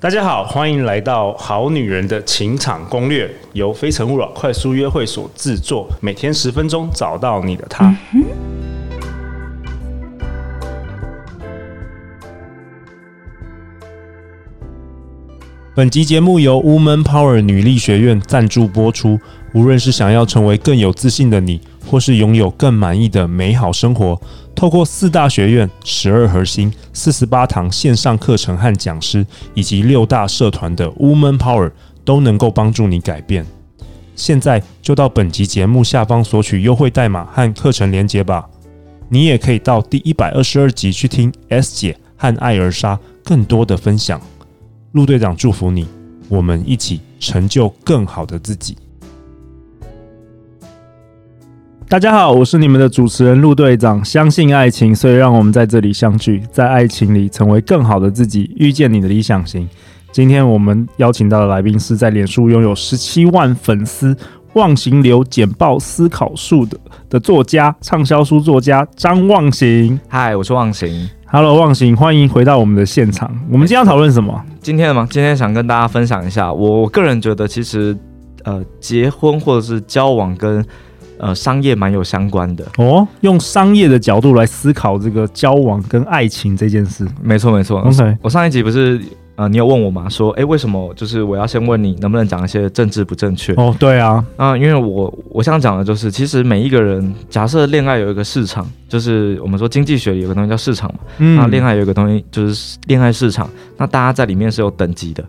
大家好，欢迎来到《好女人的情场攻略》，由非诚勿扰快速约会所制作，每天十分钟，找到你的他。本集节目由 Woman Power 女力学院赞助播出。无论是想要成为更有自信的你，或是拥有更满意的美好生活，透过四大学院、十二核心、四十八堂线上课程和讲师，以及六大社团的 Woman Power，都能够帮助你改变。现在就到本集节目下方索取优惠代码和课程连接吧。你也可以到第一百二十二集去听 S 姐和艾尔莎更多的分享。陆队长祝福你，我们一起成就更好的自己。大家好，我是你们的主持人陆队长。相信爱情，所以让我们在这里相聚，在爱情里成为更好的自己，遇见你的理想型。今天我们邀请到的来宾是在脸书拥有十七万粉丝、忘形流简报思考术的的作家、畅销书作家张忘形。嗨，我是忘形。Hello，忘形，欢迎回到我们的现场。我们今天要讨论什么？今天吗？今天想跟大家分享一下，我个人觉得，其实呃，结婚或者是交往跟呃，商业蛮有相关的哦，用商业的角度来思考这个交往跟爱情这件事。没错，没错。OK，我上一集不是呃，你有问我吗？说，哎，为什么就是我要先问你能不能讲一些政治不正确？哦，对啊，啊、呃，因为我我想讲的就是，其实每一个人，假设恋爱有一个市场，就是我们说经济学里有个东西叫市场嘛，嗯，那恋爱有一个东西就是恋爱市场，那大家在里面是有等级的。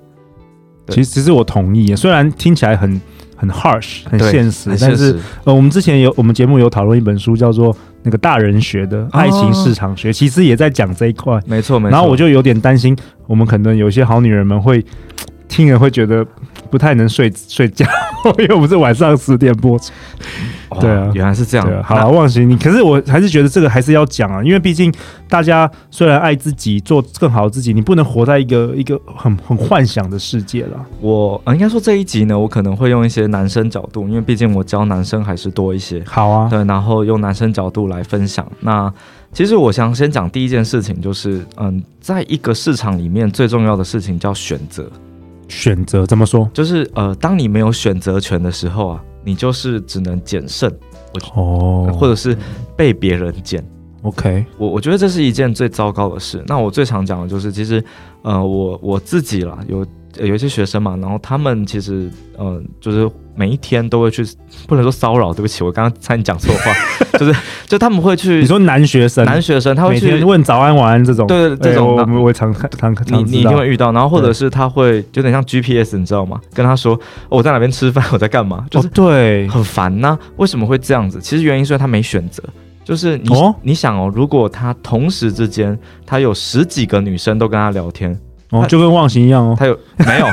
其实，其实我同意，虽然听起来很。很 harsh，很现实，但是呃，我们之前有我们节目有讨论一本书，叫做那个大人学的爱情市场学，哦、其实也在讲这一块。没错，没错。然后我就有点担心，我们可能有些好女人们会听了会觉得不太能睡睡觉，因为我们是晚上十点播出。对啊，原来是这样。啊、好了，忘形你，可是我还是觉得这个还是要讲啊，因为毕竟大家虽然爱自己，做更好的自己，你不能活在一个一个很很幻想的世界了。我应该说这一集呢，我可能会用一些男生角度，因为毕竟我教男生还是多一些。好啊，对，然后用男生角度来分享。那其实我想先讲第一件事情，就是嗯，在一个市场里面最重要的事情叫选择。选择怎么说？就是呃，当你没有选择权的时候啊。你就是只能捡剩，哦，或者是被别人捡。OK，我我觉得这是一件最糟糕的事。那我最常讲的就是，其实，呃，我我自己啦，有有一些学生嘛，然后他们其实，呃，就是每一天都会去，不能说骚扰，对不起，我刚刚差点讲错话，就是就他们会去，你说男学生，男学生他会去问早安晚安这种，对对，这种、欸、我们会常常常你你一定会遇到，然后或者是他会有点像 GPS，你知道吗？跟他说我在哪边吃饭，我在干嘛，就是对，很烦呐、啊。为什么会这样子？其实原因是他没选择。就是你，哦、你想哦，如果他同时之间他有十几个女生都跟他聊天，哦，就跟忘形一样哦，他有没有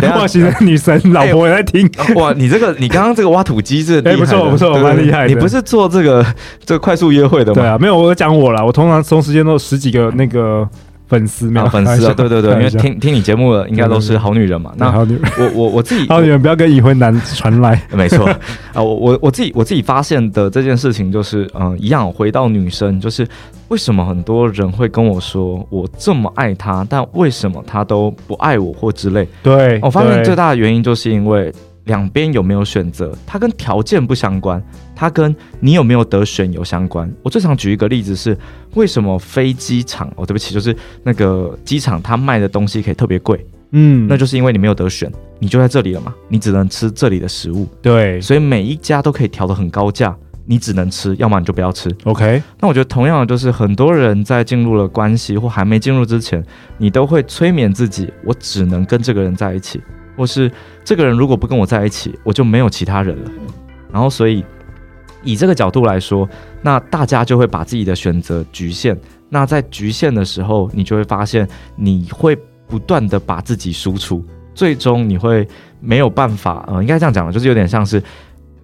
没有 忘形的女神老婆也在听、欸、哇？你这个你刚刚这个挖土机是厉害、欸、不错不错，蛮厉害的。你不是做这个这个快速约会的吗？对啊，没有，我讲我啦，我通常同时间都有十几个那个。粉丝没有粉丝啊，对对对，因为听听你节目的应该都是好女人嘛。那好女人，我我我自己好女人不要跟已婚男传来。没错 啊，我我我自己我自己发现的这件事情就是，嗯，一样回到女生，就是为什么很多人会跟我说我这么爱他，但为什么他都不爱我或之类？对，我发现最大的原因就是因为。两边有没有选择？它跟条件不相关，它跟你有没有得选有相关。我最常举一个例子是，为什么飞机场？哦，对不起，就是那个机场，它卖的东西可以特别贵。嗯，那就是因为你没有得选，你就在这里了嘛，你只能吃这里的食物。对，所以每一家都可以调得很高价，你只能吃，要么你就不要吃。OK。那我觉得同样的，就是很多人在进入了关系或还没进入之前，你都会催眠自己，我只能跟这个人在一起。或是这个人如果不跟我在一起，我就没有其他人了。然后，所以以这个角度来说，那大家就会把自己的选择局限。那在局限的时候，你就会发现你会不断的把自己输出，最终你会没有办法。呃，应该这样讲了，就是有点像是，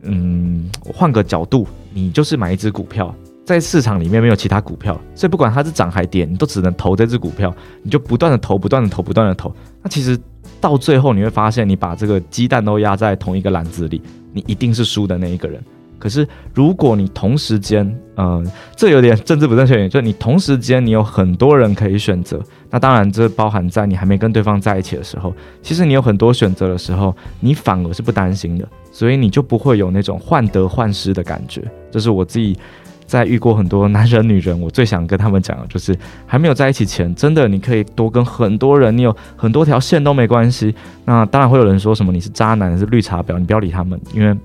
嗯，换个角度，你就是买一只股票，在市场里面没有其他股票，所以不管它是涨还跌，你都只能投这只股票，你就不断的投，不断的投，不断的投。那其实。到最后你会发现，你把这个鸡蛋都压在同一个篮子里，你一定是输的那一个人。可是如果你同时间，呃，这有点政治不正确，就是你同时间你有很多人可以选择，那当然这包含在你还没跟对方在一起的时候，其实你有很多选择的时候，你反而是不担心的，所以你就不会有那种患得患失的感觉。这是我自己。在遇过很多男人、女人，我最想跟他们讲的就是，还没有在一起前，真的你可以多跟很多人，你有很多条线都没关系。那当然会有人说什么你是渣男，是绿茶婊，你不要理他们，因为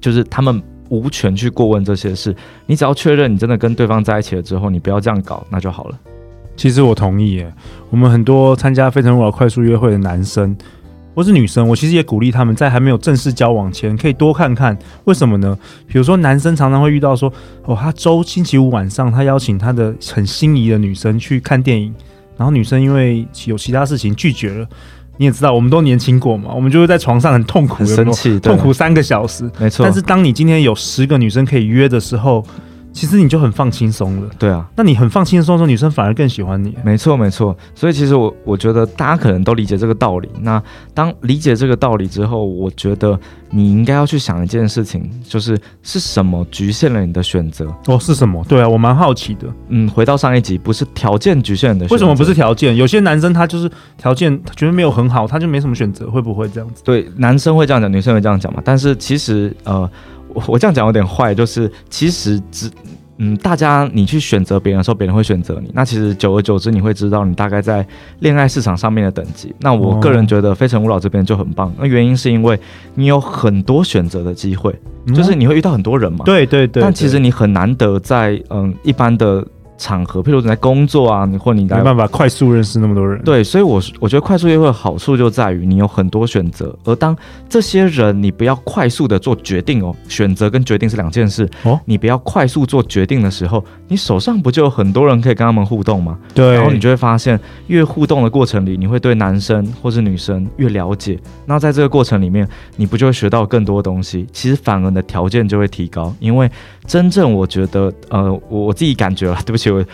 就是他们无权去过问这些事。你只要确认你真的跟对方在一起了之后，你不要这样搞，那就好了。其实我同意耶，我们很多参加非诚勿扰快速约会的男生。或是女生，我其实也鼓励他们在还没有正式交往前，可以多看看。为什么呢？比如说，男生常常会遇到说，哦，他周星期五晚上，他邀请他的很心仪的女生去看电影，然后女生因为有其他事情拒绝了。你也知道，我们都年轻过嘛，我们就会在床上很痛苦，很生气，痛苦三个小时。没错。但是当你今天有十个女生可以约的时候，其实你就很放轻松了，对啊，那你很放轻松的时候，女生反而更喜欢你。没错，没错。所以其实我我觉得大家可能都理解这个道理。那当理解这个道理之后，我觉得你应该要去想一件事情，就是是什么局限了你的选择？哦，是什么？对啊，我蛮好奇的。嗯，回到上一集，不是条件局限你的选择。为什么不是条件？有些男生他就是条件觉得没有很好，他就没什么选择，会不会这样子？对，男生会这样讲，女生会这样讲嘛？但是其实呃，我我这样讲有点坏，就是其实只。嗯，大家你去选择别人的时候，别人会选择你。那其实久而久之，你会知道你大概在恋爱市场上面的等级。那我个人觉得非诚勿扰这边就很棒。那原因是因为你有很多选择的机会，就是你会遇到很多人嘛。对对对。但其实你很难得在嗯一般的。场合，譬如你在工作啊，你或你来没办法快速认识那么多人。对，所以我我觉得快速约会的好处就在于你有很多选择，而当这些人你不要快速的做决定哦，选择跟决定是两件事哦。你不要快速做决定的时候，你手上不就有很多人可以跟他们互动吗？对，然后你就会发现，越互动的过程里，你会对男生或是女生越了解。那在这个过程里面，你不就会学到更多东西？其实反而你的条件就会提高，因为真正我觉得，呃，我我自己感觉了，对不起。我，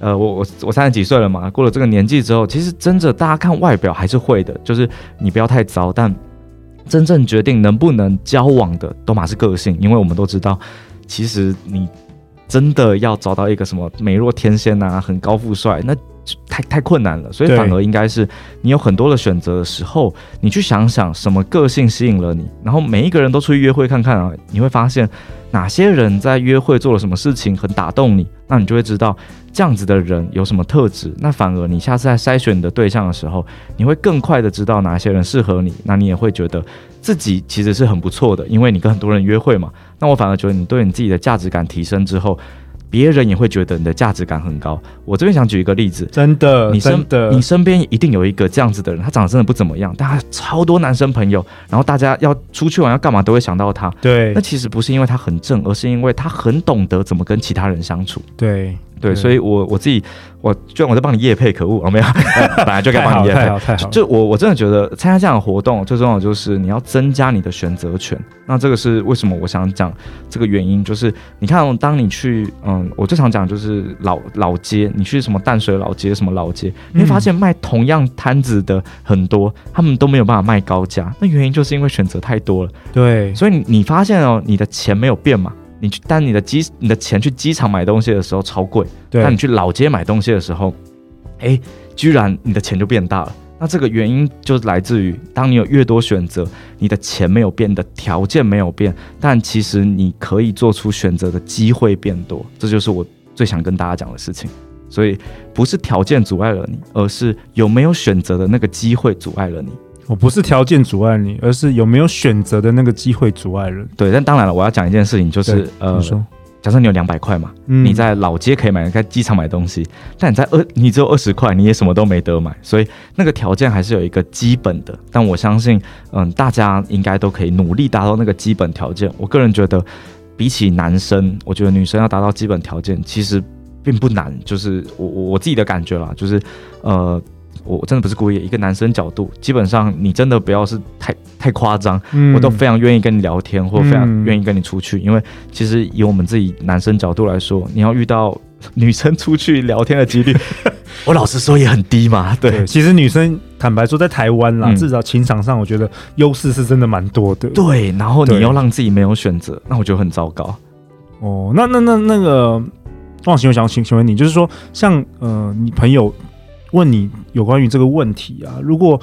呃，我我我三十几岁了嘛，过了这个年纪之后，其实真的大家看外表还是会的，就是你不要太糟，但真正决定能不能交往的，都马是个性，因为我们都知道，其实你真的要找到一个什么美若天仙啊，很高富帅，那太太困难了，所以反而应该是你有很多的选择的时候，你去想想什么个性吸引了你，然后每一个人都出去约会看看啊，你会发现。哪些人在约会做了什么事情很打动你？那你就会知道这样子的人有什么特质。那反而你下次在筛选你的对象的时候，你会更快的知道哪些人适合你。那你也会觉得自己其实是很不错的，因为你跟很多人约会嘛。那我反而觉得你对你自己的价值感提升之后。别人也会觉得你的价值感很高。我这边想举一个例子，真的，你身真的，你身边一定有一个这样子的人，他长得真的不怎么样，但他超多男生朋友，然后大家要出去玩要干嘛都会想到他。对，那其实不是因为他很正，而是因为他很懂得怎么跟其他人相处。对。对，所以我我自己，我居然我在帮你夜配，可恶，我没有，本来就该帮你夜配。就我我真的觉得参加这样的活动，最重要的就是你要增加你的选择权。那这个是为什么我想讲这个原因，就是你看，当你去，嗯，我最常讲就是老老街，你去什么淡水老街，什么老街，你会发现卖同样摊子的很多，他们都没有办法卖高价。那原因就是因为选择太多了。对，所以你你发现哦，你的钱没有变嘛？你去，但你的机，你的钱去机场买东西的时候超贵，对。那你去老街买东西的时候，哎，居然你的钱就变大了。那这个原因就来自于，当你有越多选择，你的钱没有变，的条件没有变，但其实你可以做出选择的机会变多。这就是我最想跟大家讲的事情。所以不是条件阻碍了你，而是有没有选择的那个机会阻碍了你。我不是条件阻碍你，而是有没有选择的那个机会阻碍了。对，但当然了，我要讲一件事情，就是呃，假设你有两百块嘛，嗯，你在老街可以买，在机场买东西，但你在二，你只有二十块，你也什么都没得买，所以那个条件还是有一个基本的。但我相信，嗯，大家应该都可以努力达到那个基本条件。我个人觉得，比起男生，我觉得女生要达到基本条件其实并不难。就是我我自己的感觉啦，就是呃。我真的不是故意，一个男生角度，基本上你真的不要是太太夸张，嗯，我都非常愿意跟你聊天，或非常愿意跟你出去，嗯，因为其实以我们自己男生角度来说，你要遇到女生出去聊天的几率，我老实说也很低嘛。对，对其实女生坦白说，在台湾啦，嗯、至少情场上，我觉得优势是真的蛮多的。对，然后你要让自己没有选择，那我觉得很糟糕。哦，那那那那个汪行，我想请请问你，就是说，像呃，你朋友问你有关于这个问题啊，如果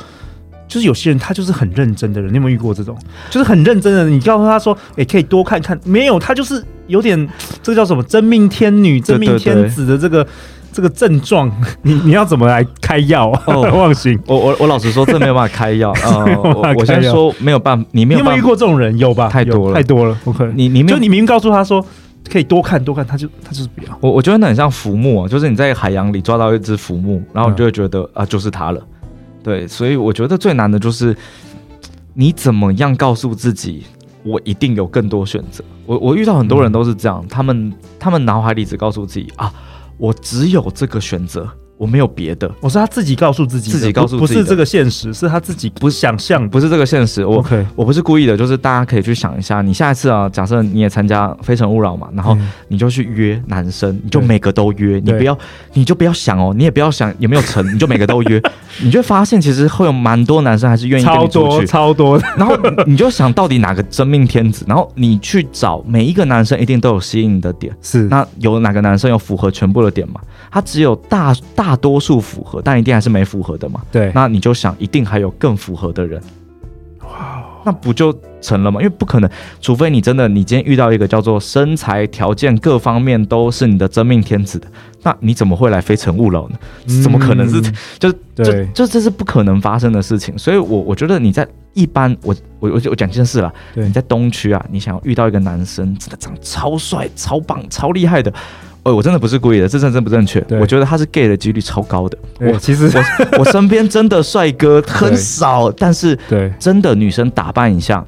就是有些人他就是很认真的人，你有没有遇过这种？就是很认真的人，你告诉他说，哎、欸，可以多看看，没有，他就是有点这个叫什么真命天女、真命天子的这个这个症状，你你要怎么来开药？哦，忘形，我我我老实说，这没有办法开药啊、呃。我先说没有办法，你没有，没有遇过这种人？有吧？太多了，太多了。OK，你你没有，就你明明告诉他说。可以多看多看，他就他就是不要。我我觉得那很像浮木啊，就是你在海洋里抓到一只浮木，然后你就会觉得、啊，就是它了。对，所以我觉得最难的就是你怎么样告诉自己，我一定有更多选择。我我遇到很多人都是这样，他们他们脑海里只告诉自己啊，我只有这个选择。我没有别的，我是他自己告诉自己，自己告诉自己，不是这个现实，是他自己不想象，不是这个现实。我.我不是故意的，就是大家可以去想一下，你下一次啊，假设你也参加《非诚勿扰》嘛，然后你就去约男生，你就每个都约，你不要，你就不要想哦，你也不要想有没有成，你就每个都约，你就发现其实会有蛮多男生还是愿意跟你出去，超多，超多。然后你就想到底哪个真命天子，然后你去找每一个男生，一定都有吸引你的点，是那有哪个男生有符合全部的点嘛？他只有大大多数符合，但一定还是没符合的嘛？对，那你就想，一定还有更符合的人，哇，那不就成了吗？因为不可能，除非你真的，你今天遇到一个叫做身材条件各方面都是你的真命天子的，那你怎么会来非诚勿扰呢？嗯、怎么可能是？就就对就这是不可能发生的事情。所以我我觉得你在一般，我我我我讲件事啦，对你在东区啊，你想要遇到一个男生，真的长得超帅、超棒、超厉害的。哦，我真的不是故意的，这真真不正确。我觉得他是 gay 的几率超高的。我其实我我身边真的帅哥 很少，但是对真的女生打扮一下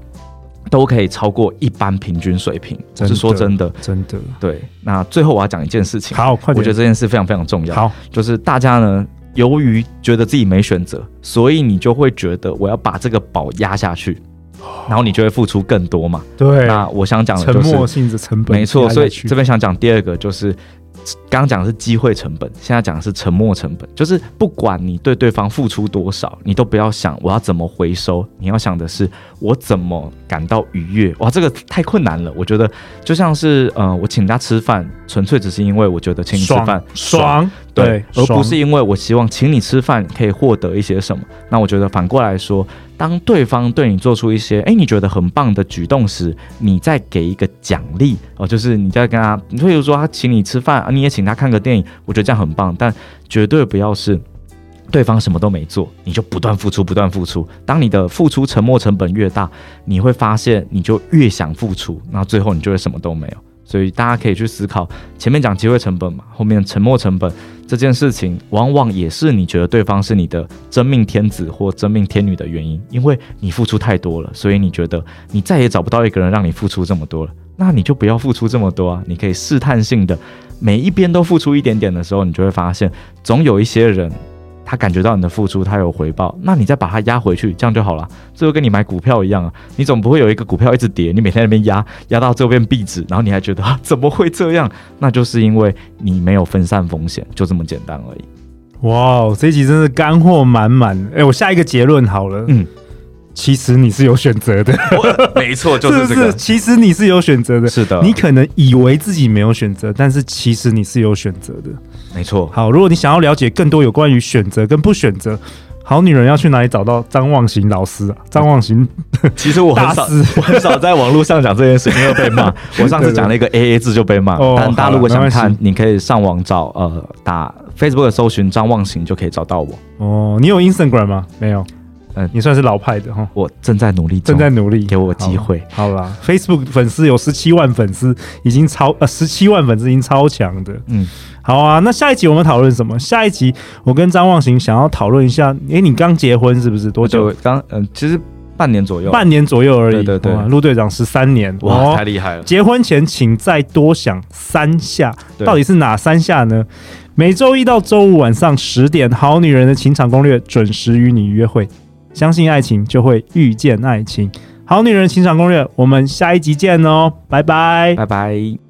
都可以超过一般平均水平。我是说真的，真的。对，那最后我要讲一件事情。好，快点。我觉得这件事非常非常重要。好，就是大家呢，由于觉得自己没选择，所以你就会觉得我要把这个宝压下去。然后你就会付出更多嘛？对。那我想讲的就是沉默性的成本，没错。所以这边想讲第二个就是。刚刚讲的是机会成本，现在讲的是沉默成本。就是不管你对对方付出多少，你都不要想我要怎么回收，你要想的是我怎么感到愉悦。哇，这个太困难了。我觉得就像是，呃，我请他吃饭，纯粹只是因为我觉得请你吃饭爽，爽，对，而不是因为我希望请你吃饭可以获得一些什么。那我觉得反过来说。当对方对你做出一些哎，你觉得很棒的举动时，你再给一个奖励哦，就是你在跟他，你比如说他请你吃饭啊，你也请他看个电影，我觉得这样很棒，但绝对不要是对方什么都没做，你就不断付出，不断付出。当你的付出沉没成本越大，你会发现你就越想付出，然后最后你就会什么都没有。所以大家可以去思考，前面讲机会成本嘛，后面沉没成本这件事情，往往也是你觉得对方是你的真命天子或真命天女的原因，因为你付出太多了，所以你觉得你再也找不到一个人让你付出这么多了，那你就不要付出这么多啊，你可以试探性的每一边都付出一点点的时候，你就会发现，总有一些人。他感觉到你的付出，他有回报，那你再把它压回去，这样就好了。这就跟你买股票一样啊，你总不会有一个股票一直跌，你每天在那边压，压到最后变壁纸，然后你还觉得啊，怎么会这样？那就是因为你没有分散风险，就这么简单而已。哇，这一集真是干货满满。哎，我下一个结论好了，嗯。其实你是有选择的，没错，就是这个。是是，其实你是有选择的，是的。你可能以为自己没有选择，但是其实你是有选择的，没错。好，如果你想要了解更多有关于选择跟不选择，好女人要去哪里找到张望行老师啊？张望行，其实我很少，我很少在网络上讲这件事，因为被骂。我上次讲了一个 A A 字就被骂，但大家如果想看，你可以上网找，呃，打 Facebook 搜寻张望行就可以找到我。哦，你有 Instagram 吗？没有。嗯，你算是老派的哈，我正在努力，正在努力，给我机会。好啦，Facebook 粉丝有十七万粉丝，已经超呃十七万粉丝已经超强的。嗯，好啊，那下一集我们讨论什么？下一集我跟张望行想要讨论一下，哎、欸，你刚结婚是不是？多久？刚嗯，其实半年左右，半年左右而已。对对对，陆队长十三年，哇，太厉害了！结婚前请再多想三下，到底是哪三下呢？每周一到周五晚上十点，《好女人的情场攻略》准时与你约会。相信爱情，就会遇见爱情。好女人情场攻略，我们下一集见哦，拜拜，拜拜。